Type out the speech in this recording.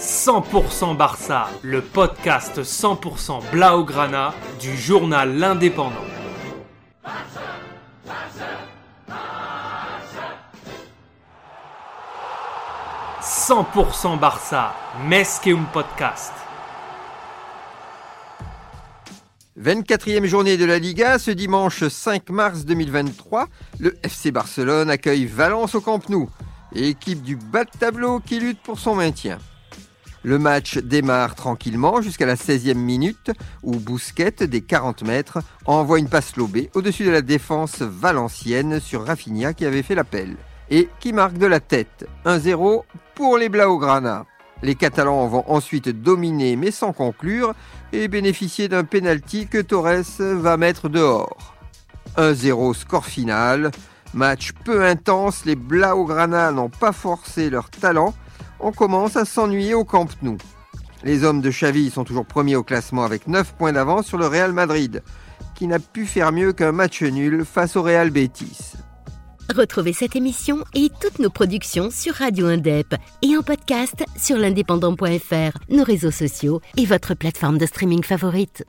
100% Barça, le podcast 100% Blaugrana du journal L'Indépendant. « 100% Barça, Mesqueum Podcast. 24e journée de la Liga, ce dimanche 5 mars 2023, le FC Barcelone accueille Valence au Camp Nou, équipe du bas de tableau qui lutte pour son maintien. Le match démarre tranquillement jusqu'à la 16e minute où Bousquet, des 40 mètres, envoie une passe lobée au-dessus de la défense valencienne sur Rafinha qui avait fait l'appel et qui marque de la tête 1-0 pour les Blaugrana. Les Catalans vont ensuite dominer mais sans conclure et bénéficier d'un penalty que Torres va mettre dehors. 1-0 score final. Match peu intense, les Blaugrana n'ont pas forcé leur talent on commence à s'ennuyer au Camp Nou. Les hommes de Xavi sont toujours premiers au classement avec 9 points d'avance sur le Real Madrid, qui n'a pu faire mieux qu'un match nul face au Real Betis. Retrouvez cette émission et toutes nos productions sur Radio Indep et en podcast sur l'indépendant.fr, nos réseaux sociaux et votre plateforme de streaming favorite.